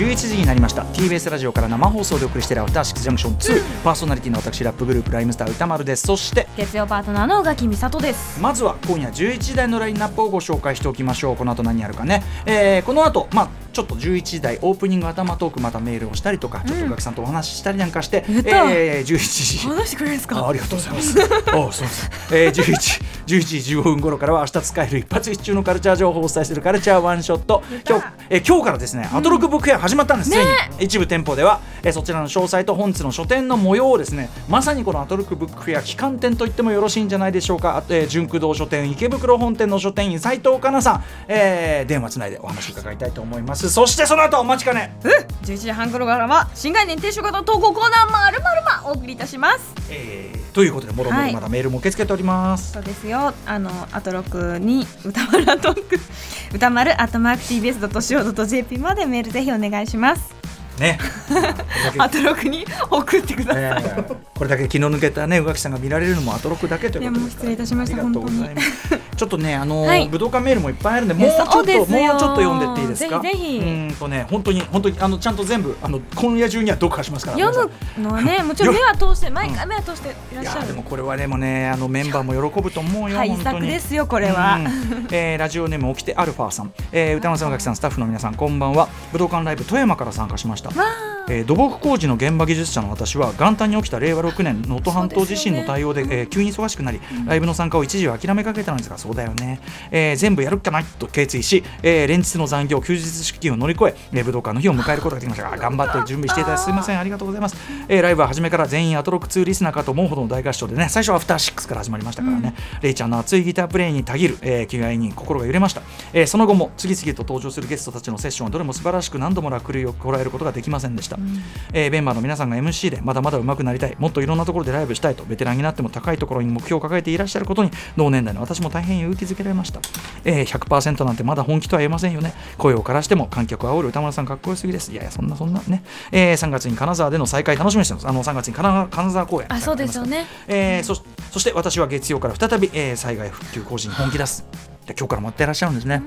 時刻は11時になりました。TBS ラジオから生放送でお送りしているアフターシックスジャンクション2、パーソナリティの私ラップグループライムスター歌丸です。そして月曜パートナーの宇垣美里です。まずは今夜11時台のラインナップをご紹介しておきましょう。この後何やるかね、えー、この後まあちょっと11時台オープニング頭トークまたメールをしたりとか、ちょっとお客さんとお話ししたりなんかして、えー、11時話してくれるんですか？あありがとうございます。おそうです。えー、11 11時15分頃からは明日使える一発必中のカルチャー情報をお伝えするカルチャーワンショット。今日、えー、今日からですね、アトロクブックフェア始まったんです。ついに一部店舗では、えー、そちらの詳細と本日の書店の模様をですね、まさにこのアトロクブックフェア期間店と言ってもよろしいんじゃないでしょうか。えー、純駆動書店池袋本店の書店員斉藤香奈さん、えー、電話つないでお話伺いたいと思います。そしてその後お待ちかね。うん。11時半頃からは新概念提唱型投稿コーナーまるまるまお送りいたします。えー、ということでもろもろまだメールも受け付けております。そうですよ。あのアトロクに歌丸アトーク歌丸アットマーク TBS.CO.JP までメールぜひお願いしますね。アトロクに送ってください、えーこれだけ気の抜けたね宇垣さんが見られるのもアトロックだけということで。すからいやもう失礼いたしましたありがとうございます。ちょっとねあのーはい。武道館メールもいっぱいあるんでもうちょっともうちょっと読んでっていいですか？ぜひぜひ。うーんとね本当に本当にあのちゃんと全部あの今夜中には読破しますから読むのはね もちろん目は通して毎回目は通していらっしゃる。でもこれはでもねあのメンバーも喜ぶと思うよ対本当に。策ですよこれは、うん。えーラジオネーム起きてアルファさん、えー、歌丸さん、宇垣さん、スタッフの皆さん、こんばんは。武道館ライブ富山から参加しました。ました。えー土木工事の現場技術者の私は元旦に起きた令和6年能登半島地震の対応でえー急に忙しくなり、ライブの参加を一時は諦めかけたのですがそうだよね、えー全部やるっかないと決意し、えー連日の残業休日出勤を乗り越ええー武道館の日を迎えることができました。が頑張って準備していただきすみません。ありがとうございます、えーライブは初めから全員アトロック2リスナーかと思うほどの大合唱でね最初はアフターシックスから始まりましたからね、レイちゃんの熱いギタープレイにたぎる、えー気概に心が揺れました、えーその後も次々と登場するゲストたちのセッションはどれも素晴らしく何度も楽類をこらえることができませんでした、えーメンバーの皆さんが MC でまだまだ上手くなりたい。もっといろんなところでライブしたいと。ベテランになっても高いところに目標を抱えていらっしゃることに同年代の私も大変勇気づけられました、えー100%なんてまだ本気とは言えませんよね。声を枯らしても観客を煽る。歌丸さんかっこよすぎです。いやいやそんなそんなね、えー3月に金沢での再会楽しみにしてます。あの3月に金沢公演。あそうですよね。えーそそして私は月曜から再び、えー災害復旧工事に本気出す。で今日から待っていらっしゃるんですね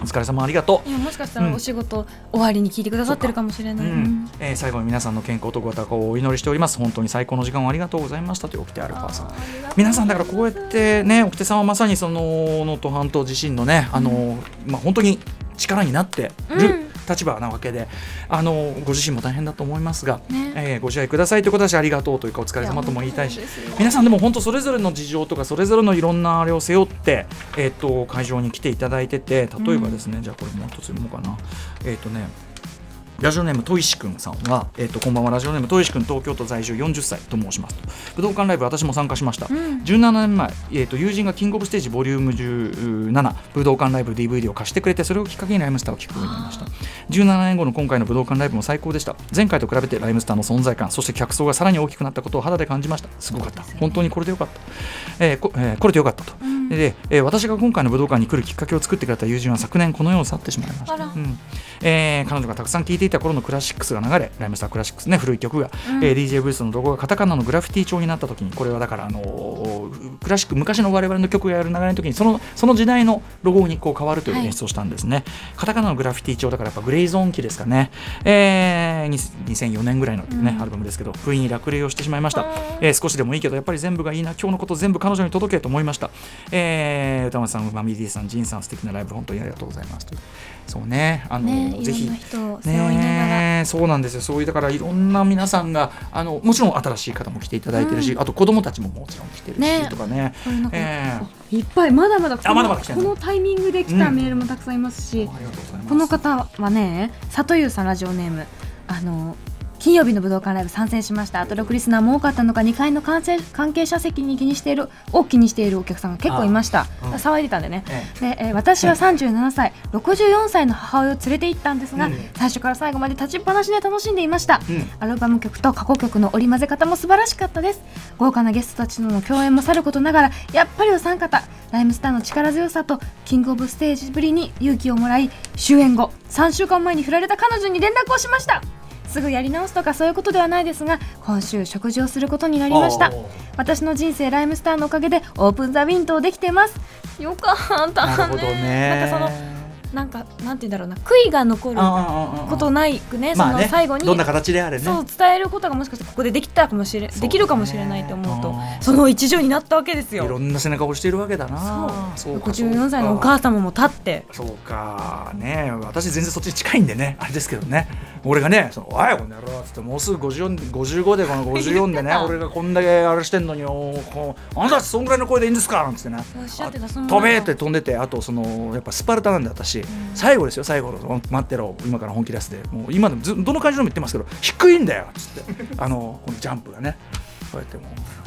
お疲れ様ありがとう。もしかしたらお仕事終わりに聞いてくださってるかもしれない、うんえー最後に皆さんの健康とご多幸をお祈りしております。本当に最高の時間をありがとうございましたというオキテアルファさん皆さんだからこうやってねオキテさんはまさにその能登半島地震のねあの、まあ本当に力になってる立場なわけで、あのご自身も大変だと思いますが、ね。えーご自愛くださいということだしありがとうというかお疲れ様とも言いたいし皆さんでも本当それぞれの事情とかそれぞれのいろんなあれを背負って、えー、と会場に来ていただいてて例えばですね、じゃあこれもう一つ読もうかな。えっ、とねラジオネームといしくんさんは、えっとこんばんは。ラジオネームといしくん東京都在住40歳と申しますと。武道館ライブ私も参加しました、17年前、えっと友人がキングオブステージボリューム17武道館ライブ DVD を貸してくれてそれをきっかけにライムスターを聴くようになりました。17年後の今回の武道館ライブも最高でした。前回と比べてライムスターの存在感そして客層がさらに大きくなったことを肌で感じました。すごかった。本当にこれでよかった、えーこえーこれでよかったと、で、えー私が今回の武道館に来るきっかけを作ってくれた友人は昨年この世を去ってしまいました。うんえー彼女がたくさん聴いていた頃のクラシックスが流れライムスタークラシックスね古い曲が、えー DJ ブースのロゴがカタカナのグラフィティ調になった時にこれはだからあのークラシック昔の我々の曲がやる流れの時にそのその時代のロゴにこう変わるという演出をしたんですね、カタカナのグラフィティ調だからやっぱグレイゾーン期ですかね、えー、に2004年ぐらいのね、アルバムですけど不意に落雷をしてしまいました、えー少しでもいいけどやっぱり全部がいいな今日のこと全部彼女に届けと思いました、えー歌丸さんマミディさんジンさん素敵なライブ本当にありがとうございます。とそうねあのねぜひ。ねえ。そうなんですよ。そういうだからいろんな皆さんがあのもちろん新しい方も来ていただいてるし、あと子供たちももちろん来てるし、ね。とかね。ええ。いっぱいまだまだこのあまだまだこのタイミングで来たメールもたくさんいますし、うございます。この方はね里優さんラジオネーム。あの金曜日の武道館ライブ参戦しました。アトロクリスナーも多かったのか2階の関係関係者席に気にしているを気にしているお客さんが結構いました、うん。騒いでたんでね、えで、えー私は37歳64歳の母親を連れて行ったんですが、うん。最初から最後まで立ちっぱなしで楽しんでいました、うん。アルバム曲と過去曲の織り交ぜ方も素晴らしかったです。豪華なゲストたちとの共演もさることながらやっぱりお三方ライムスターの力強さとキングオブステージぶりに勇気をもらい終演後3週間前に振られた彼女に連絡をしましたすぐやり直すとかそういうことではないですが今週食事をすることになりました。私の人生ライムスターのおかげでオープンザウィンドウできてます。よかった。ねなるほどね。なんかそのなんかなんて言うんだろうな。悔いが残るこことないくね、その最後にどんな形であれね。そう伝えることがもしかしてここでできたかもしれ、できるかもしれないと思うとその一助になったわけですよ。いろんな背中を押しているわけだな。そう。か64歳のお母様も立って。そうか。ね私全然そっちに近いんでね。あれですけどね俺がね「そのおいこの野郎」っつってもうすぐ54 55でこの54でね俺がこんだけあれしてんのにおこうあなたたちそんぐらいの声でいいんですか？なんつってね。飛べって飛んでてあとそのやっぱスパルタなんで私、最後ですよ最後の待ってろ今から本気出すで。もう今でもずどの感じでも言ってますけど低いんだよっつって。あのこのジャンプがね。こうやってもう。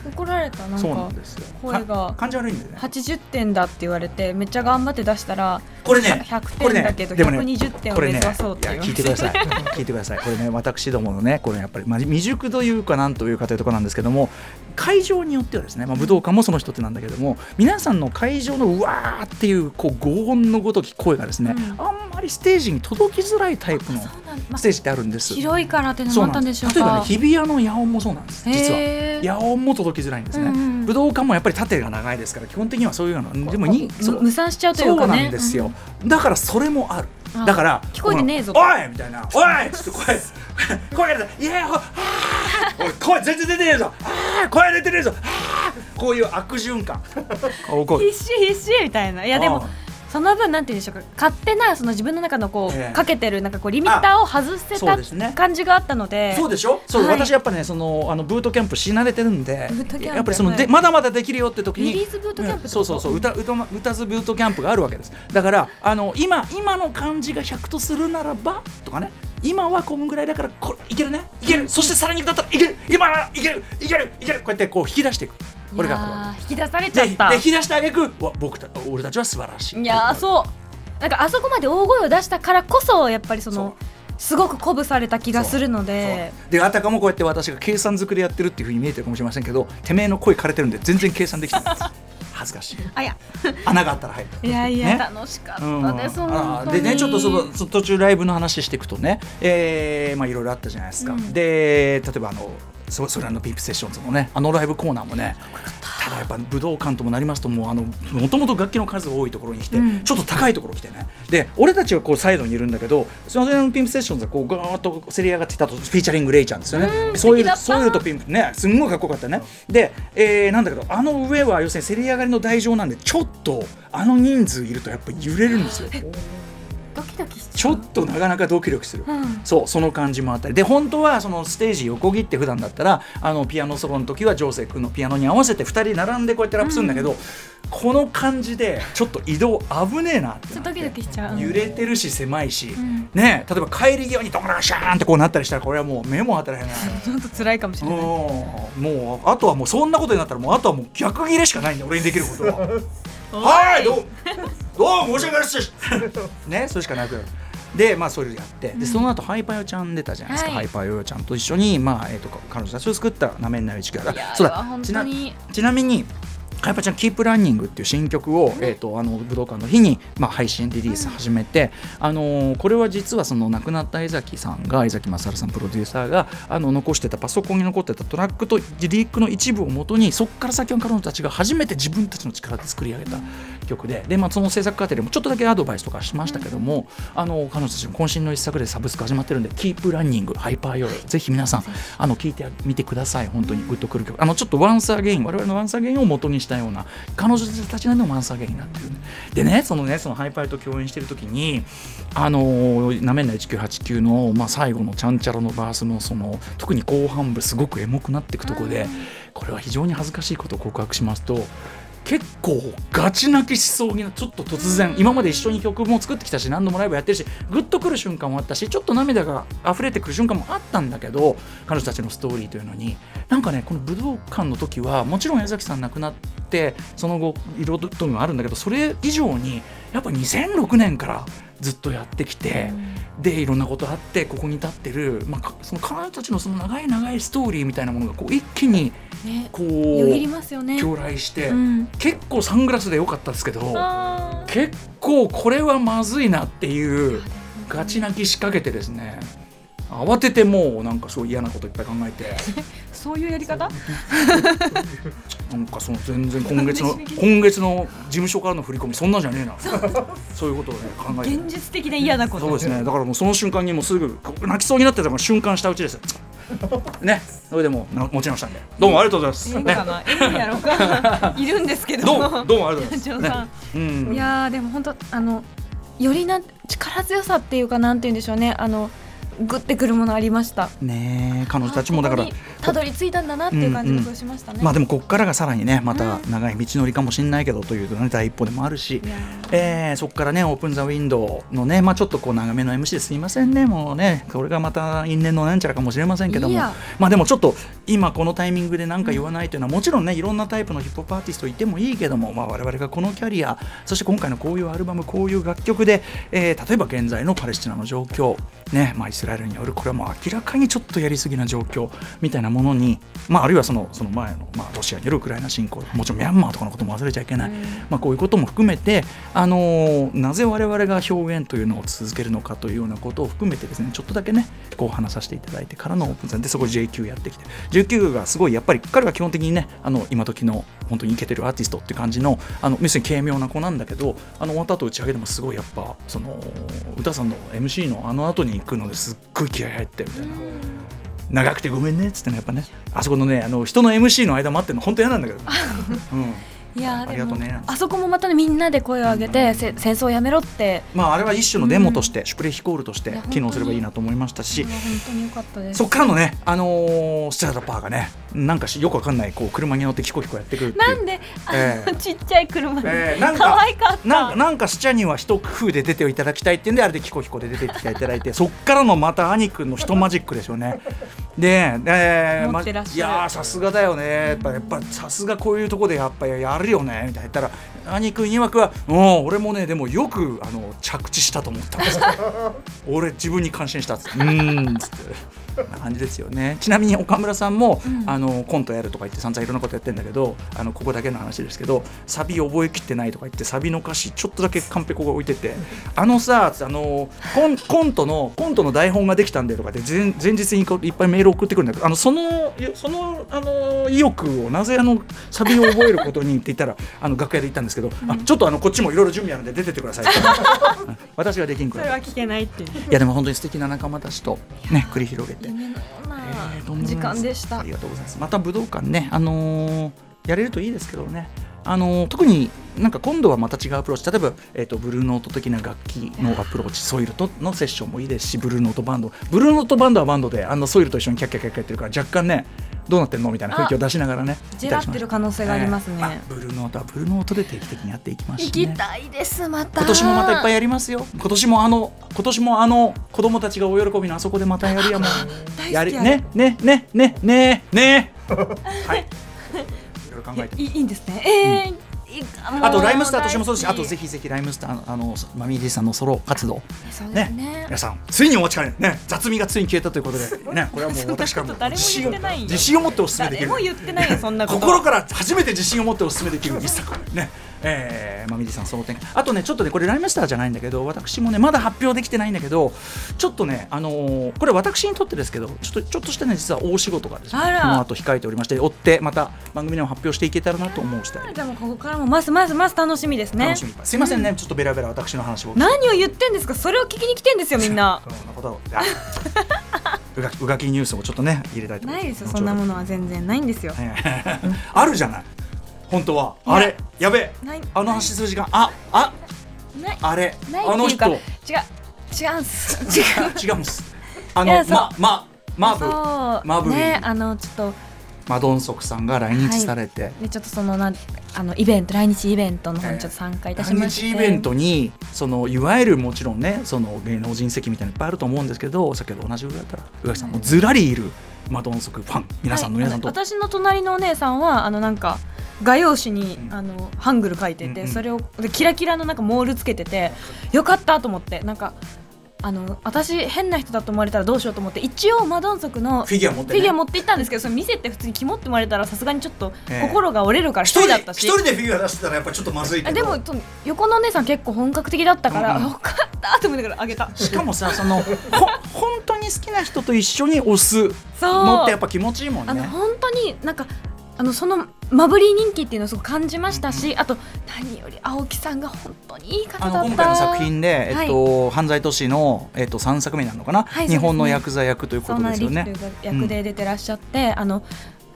怒られたなんそうなかんですよ。声が。か感じ悪いんでね。80点だって言われてめっちゃ頑張って出したらこれね100これね点だけどでもね120点をこれね目指そうっていや 聞いてください。聞いてください。これね私どものねこれやっぱり、まあ、未熟というかなんというかというところなんですけども会場によってはですね、まあ、武道館もその一つなんだけども皆さんの会場のうわーっていうこう轟音のごとき声がですね、うん。あんまりステージに届きづらいタイプのステージってあるんです。広いからってのそうもあったんでしょう例えばねか日比谷の野音もそうなんです実は。野音も届きづらいんですね、うんうん。武道館もやっぱり縦が長いですから基本的にはそういうのでもに無産しちゃうといそううかね。なんですよ、だからそれもある。あだから聞こえてねえぞ。おい!」みたいな「おい!」っつって声声が出て「いやほあーおい声全然出てねえぞ。声出てねえぞ。こういう悪循環。必死必死みたいな。いやでもあその分なんて言うんでしょうか勝手なその自分の中のこう、ええ。かけてるなんかこうリミッターを外せたね。感じがあったので。そうでしょ？そう、はい。私やっぱねそのあのブートキャンプし慣れてるんでブートキャンプ。やっぱりその、ではいまだまだできるよって時にリリースブートキャンプってこと？そうそうそう歌歌ま歌ずブートキャンプがあるわけです。だからあの今今の感じが100とするならばとかね。今はこんぐらいだからこれいけるね？いける。そしてさらにだったらいける。今ならいける。いける。いける。こうやってこう引き出していくこれが引き出されけちゃった。でで引き出してあげくわ僕た俺たちは素晴らしい。いやーそう。なんかあそこまで大声を出したからこそやっぱりそのすごく鼓舞された気がするので。であたかもこうやって私が計算づくでやってるっていうふうに見えてるかもしれませんけどてめえの声枯れてるんで全然計算できてない。で す恥ずかしい。あいや。穴があったら入るいやいや、ね。楽しかったうん。です、あでねちょっとそのそ途中ライブの話していくとね、えーまあいろいろあったじゃないですか、うん。で例えばあのそ SOIL & "PIMP" SESSIONS もねあのライブコーナーもねただやっぱ武道館ともなりますともうあのもともと楽器の数多いところに来て、うん。ちょっと高いところ来てね。で俺たちはこうサイドにいるんだけどそののピンプセッションズはこうガーッとせり上がってきたと featuring Reiちゃんですよね。うん。そういうそういうとピンプねすんごいかっこよかったね。で、えーなんだけどあの上は要するにせり上がりの台上なんでちょっとあの人数いるとやっぱ揺れるんですよ。ドキドキしちょっとなかなかドキドキする、うん。そうその感じもあったり。で本当はそのステージ横切って普段だったらあのピアノソロの時はジョーセ君のピアノに合わせて2人並んでこうやってラップするんだけど、この感じでちょっと移動危ねえなってドキドキしちゃう。揺れてるし狭いし、ん。ね例えば帰り際にドカラシャーンってこうなったりしたらこれはもう目も当たらへんな ちょっと辛いかもしれない。もうあとはもうそんなことになったらもうあとはもう逆切れしかないんだ俺にできることは。はいどう？どうも申し訳ないですねそれしかなく。でまあそれやって。でその後ハイパヨちゃん出たじゃないですか、はい。ハイパヨヨちゃんと一緒にまあえっ、と彼女たちを作ったなめんないうちからそうあれは本ちな当にちなみにハイパちゃん「キープランニングっていう新曲を、えー、とあの武道館の日に、まあ、配信リリース始めて、あのーこれは実はその亡くなった江崎さんが江崎勝さんプロデューサーがあの残してたパソコンに残ってたトラックとリリリックの一部をもとにそこから先は彼女たちが初めて自分たちの力で作り上げた曲でで、まあ、その制作過程でもちょっとだけアドバイスとかしましたけども、あの彼女たちの渾身の一作でサブスク始まってるんで「 Keep Running ハイパーヨーぜひ皆さんあの聞いてみてください。本当にグッとくる曲。あのちょっと Once Again 我々の Once Again を元にしたような彼女たちの Once Again になってるでねそのねそのハイパーと共演してる時にあのーなめんな1989の、まあ、最後のちゃんちゃらのバースのその特に後半部すごくエモくなっていくところでこれは非常に恥ずかしいことを告白しますと結構ガチ泣きしそうにちょっと突然今まで一緒に曲も作ってきたし何度もライブやってるしグッとくる瞬間もあったしちょっと涙が溢れてくる瞬間もあったんだけど彼女たちのストーリーというのになんかねこの武道館の時はもちろん江崎さん亡くなってその後いろいろともあるんだけどそれ以上にやっぱ2006年からずっとやってきて、でいろんなことあってここに立ってる、まあか、その彼女たちのその長い長いストーリーみたいなものがこう一気にねこうますよね。狂来して、うん。結構サングラスで良かったですけど結構これはまずいなっていうガチ泣き仕掛けてですね慌ててもうなんかそう嫌なこといっぱい考えて。そういうやり方？なんかその全然今月の 今月の事務所からの振り込みそんなんじゃねえな。そう。いうことをね考えて。現実的で嫌なこと。そうですね。だからもうその瞬間にもうすぐ泣きそうになってたのが瞬間したうちです。ね。それでも持ち直したんで。どうもありがとうございます、ねいいか、な、いいんやろうかいるんですけどどうもどうもありがとうございます、ね。うん、いやーでも本当あのよりな力強さっていうかなんて言うんでしょうね。あのグッてくるものありました。ねえ彼女たちもだから。たどり着いたんだなっていう感じがしましたね、まあでもここからがさらにねまた長い道のりかもしれないけどという、ね、第一歩でもあるし。えーそこからねオープン・ザ・ウィンドウのね、まあ、ちょっとこう長めの MC ですいませんね。もうねこれがまた因縁のなんちゃらかもしれませんけども。まあでもちょっと今このタイミングで何か言わないというのは、もちろんねいろんなタイプのヒップホップアーティストいてもいいけども、まあ、我々がこのキャリアそして今回のこういうアルバムこういう楽曲で、えー例えば現在のパレスチナの状況、ねまあ、イスラエルによるこれはもう明らかにちょっとやりすぎな状況みたいなものに、まあ、あるいはそのその前の、まあ、ロシアによるウクライナ侵攻もちろんミャンマーとかのことも忘れちゃいけない、まあ、こういうことも含めて、あのーなぜ我々が表現というのを続けるのかというようなことを含めてですねちょっとだけねこう話させていただいてからのオープン戦でそこ JQ やってきて。JQ がすごいやっぱり彼は基本的にねあの今時の本当にイケてるアーティストって感じのあの要するに軽妙な子なんだけどあの終わった後打ち上げでもすごいやっぱその歌さんの MC のあの後に行くのですっごい気合入ってみたいな。長くてごめんねっつってねやっぱね。あそこのねあの人の MC の間待ってるの本当嫌なんだけど、うん、いやーありがとうね。あそこもまたねみんなで声を上げて、せ戦争をやめろって。まああれは一種のデモとして、シュプレヒコールとして機能すればいいなと思いましたし。いや本当に良かったです。そっからのね、あのースチャラパーがねなんかしよくわかんないこう車に乗ってキコキコやってくるなんで、あのええ。ちっちゃい車で、えーなんか可愛かった。なんかなんかスチャには一工夫で出ていただきたいっていうんであれでキコキコで出ていただいて そっからのまた兄くんの一マジックですよね。で、えー持ってらっしゃる。いやーさすがだよね。やっぱやっぱさすがこういうとこでやっぱやるよねみたいな。言ったら兄くん曰くは「うん俺もねでもよくあの着地したと思ったんです 俺自分に感心したっつって。うーんっつって。な感じですよね。ちなみに岡村さんも、あのコントやるとか言って散々いろんなことやってるんだけどあのここだけの話ですけどサビ覚えきってないとか言ってサビの歌詞ちょっとだけカンペコが置いててあのさあのコンコントのコントの台本ができたんでとかって前前日にこういっぱいメール送ってくるんだけどあのそのそのあの意欲をなぜあのサビを覚えることにって言ったら あの楽屋で言ったんですけど、あちょっとあのこっちもいろいろ準備あるんで出てってください 私ができんくらい。それは聞けないっていう。いやでも本当に素敵な仲間たちとね繰り広げて夢のような時間でした、ありがとうございます。また武道館ね、あのーやれるといいですけどね。あのー特になんか今度はまた違うアプローチ。例えば、えー、とブルーノート的な楽器のアプローチソイルとのセッションもいいですしブルーノートバンド。ブルーノートバンドはバンドであのソイルと一緒にキャッキャッキャッキャやってるから若干ねどうなってんのみたいな雰囲気を出しながらねじらってる可能性がありますねえーあブルーノートはブルーノートで定期的にやっていきますし、ね、行きたいですまた今年もまたいっぱいやりますよ今年もあの今年もあの子供たちがお喜びのあそこでまたやるやもんやりねねねねねねはい考えていいいんですね。えーうあとライムスターとしてもそうですしあとぜひぜひライムスターのあのマミーディさんのソロ活動。ね。ね。皆さんついにお待ちかねね。雑味がついに消えたということで。ね。これはもう 私からも誰も言ってないよ自信を持ってお勧めできる。誰も言ってないよそんなこと心から初めて自信を持ってお勧めできる一作。ねえー、まあ、ミリさんその点。あとねちょっとねこれライムスターじゃないんだけど私もねまだ発表できてないんだけどちょっとねあのーこれ私にとってですけどちょっとちょっとしたね実は大仕事がですねこの後控えておりまして追ってまた番組でも発表していけたらなと思う次第でもうここからもますますます楽しみですね。すいませんね、ちょっとベラベラ私の話を。何を言ってんですか？それを聞きに来てんですよみんな。そんなこと。うがうがきニュースをちょっとね入れたいと思ないですよそんなものは全然ないんですよ。あるじゃない本当は。あれや。べえ。あの話する時間。ああ。あれ。あの人。違う。違うんす。違 う違うんです。あのままマーブマー。ブねあのちょっと。マドンソクさんが来日されて、でちょっとそのなんあのイベント来日イベントの方にちょっと参加いたし来まして、日イベントにそのいわゆるもちろんねその芸能人席みたいなのいっぱいあると思うんですけど先ほど同じぐらいだったら宇垣さんもずらりいるマドンソクファン皆さんの皆さんと、はい私の隣のお姉さんはあのなんか画用紙に、うん。あのハングル書いてて、うんうん。それをでキラキラのなんかモールつけててよかったと思ってなんかあの私変な人だと思われたらどうしようと思って一応マドンソクのフィギュア持って、ね、フィギュア持って行ったんですけどそれ見せて普通にキモって思われたらさすがにちょっとええ。心が折れるから一一人だったし、一人でフィギュア出してたらやっぱちょっとまずいけでもと横のお姉さん結構本格的だったから、うん。うんよかったと思いながらあげた。しかもさそのほ本当に好きな人と一緒に押す。そう。のってやっぱ気持ちいいもんね。あの本当になんかあのそのマブリー人気っていうのをすごく感じましたし、あと何より青木さんが本当にいい方だった。あの今回の作品で、はいえっと犯罪都市の、えっと、3作目になるのかな、はい日本のそうですね。ヤクザ役ということですよね。役で出てらっしゃって、あの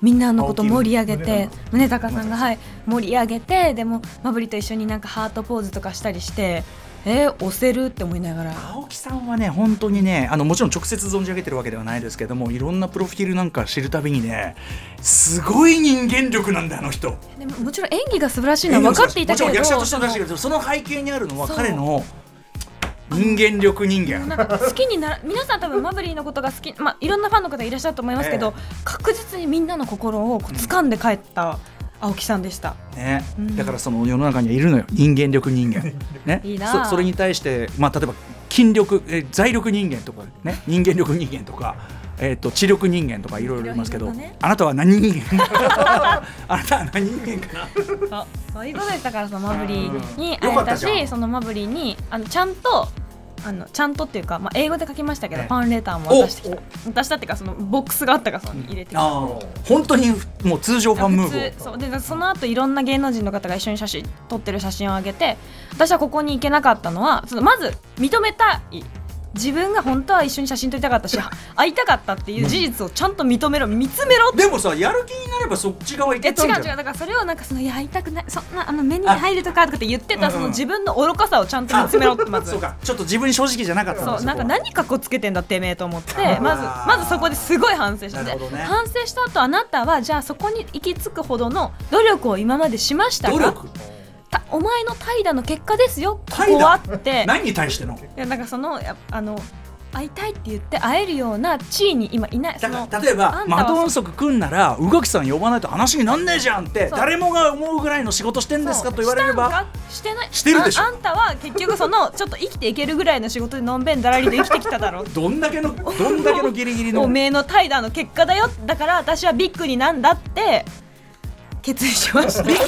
みんなのこと盛り上げて宗隆さんがはい盛り上げてでもマブリと一緒になんかハートポーズとかしたりしてえー、押せるって思いながら。青木さんはね本当にねあのもちろん直接存じ上げてるわけではないですけどもいろんなプロフィールなんか知るたびにねすごい人間力なんだよあの人。でももちろん演技が素晴らしいのは分かっていたけれど。もちろん役者としてらしいけどその背景にあるのは彼の人間力人間。なんか好きになら皆さん多分マブリーのことが好き、まあ、いろんなファンの方いらっしゃると思いますけど、確実にみんなの心をこう掴んで帰った青木さんでした。ね、うん。だからその世の中にはいるのよ。人間力人間、ね、いいそそれに対して、まあ、例えば筋力え財力人間とか、ね、人間力人間とか、えー、と知力人間とかいろいろいますけど、ね。あなたは何人間？あなたは何人間かな？そう。そういうことでしたからそのマブリーによ会えたしそのマブリーにあのちゃんとあのちゃんとっていうか、まあ、英語で書きましたけど、ええファンレターも渡してきた。渡したっていうかそのボックスがあったからその入れてきた。あー。本当にもう通常ファンムー普ブ通そう。でその後いろんな芸能人の方が一緒に写真撮ってる写真を上げて私はここに行けなかったのはそのまず認めたい自分が本当は一緒に写真撮りたかったし会いたかったっていう事実をちゃんと認めろ見つめろって。でもさやる気になればそっち側行けたんじゃ違う違う。んだからそれをなんかそのいや会いたくないそんなあの目に入るとかとかって言ってたうんうんその自分の愚かさをちゃんと見つめろってまずそうかちょっと自分に正直じゃなかったそうなんか何かっこつけてんだてめえと思ってまずまずそこですごい反省して。ね。反省した後あなたはじゃあそこに行き着くほどの努力を今までしましたか努力？たお前の怠惰の結果ですよここはって。何に対しての？いやなんかそのやあの会いたいって言って会えるような地位に今いない。そだのから例えばマドンソク来んなら宇垣さん呼ばないと話になんねえじゃんって誰もが思うぐらいの仕事してんですかと言われれば。してない？してるでしょ。ああんたは結局そのちょっと生きていけるぐらいの仕事でのんべんだらりで生きてきただろどんだけのどんだけのギリギリの。おめえの怠惰の結果だよ。だから私はビッグになんだって決意しました。ビビッグ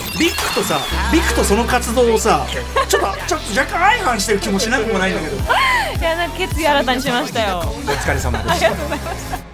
とさビッグとその活動をさちょっとちょっと若干相反してる気もしなくもないんだけど。いやなんか決意新たにしましたよ。お疲れ様でした。ありがとうございました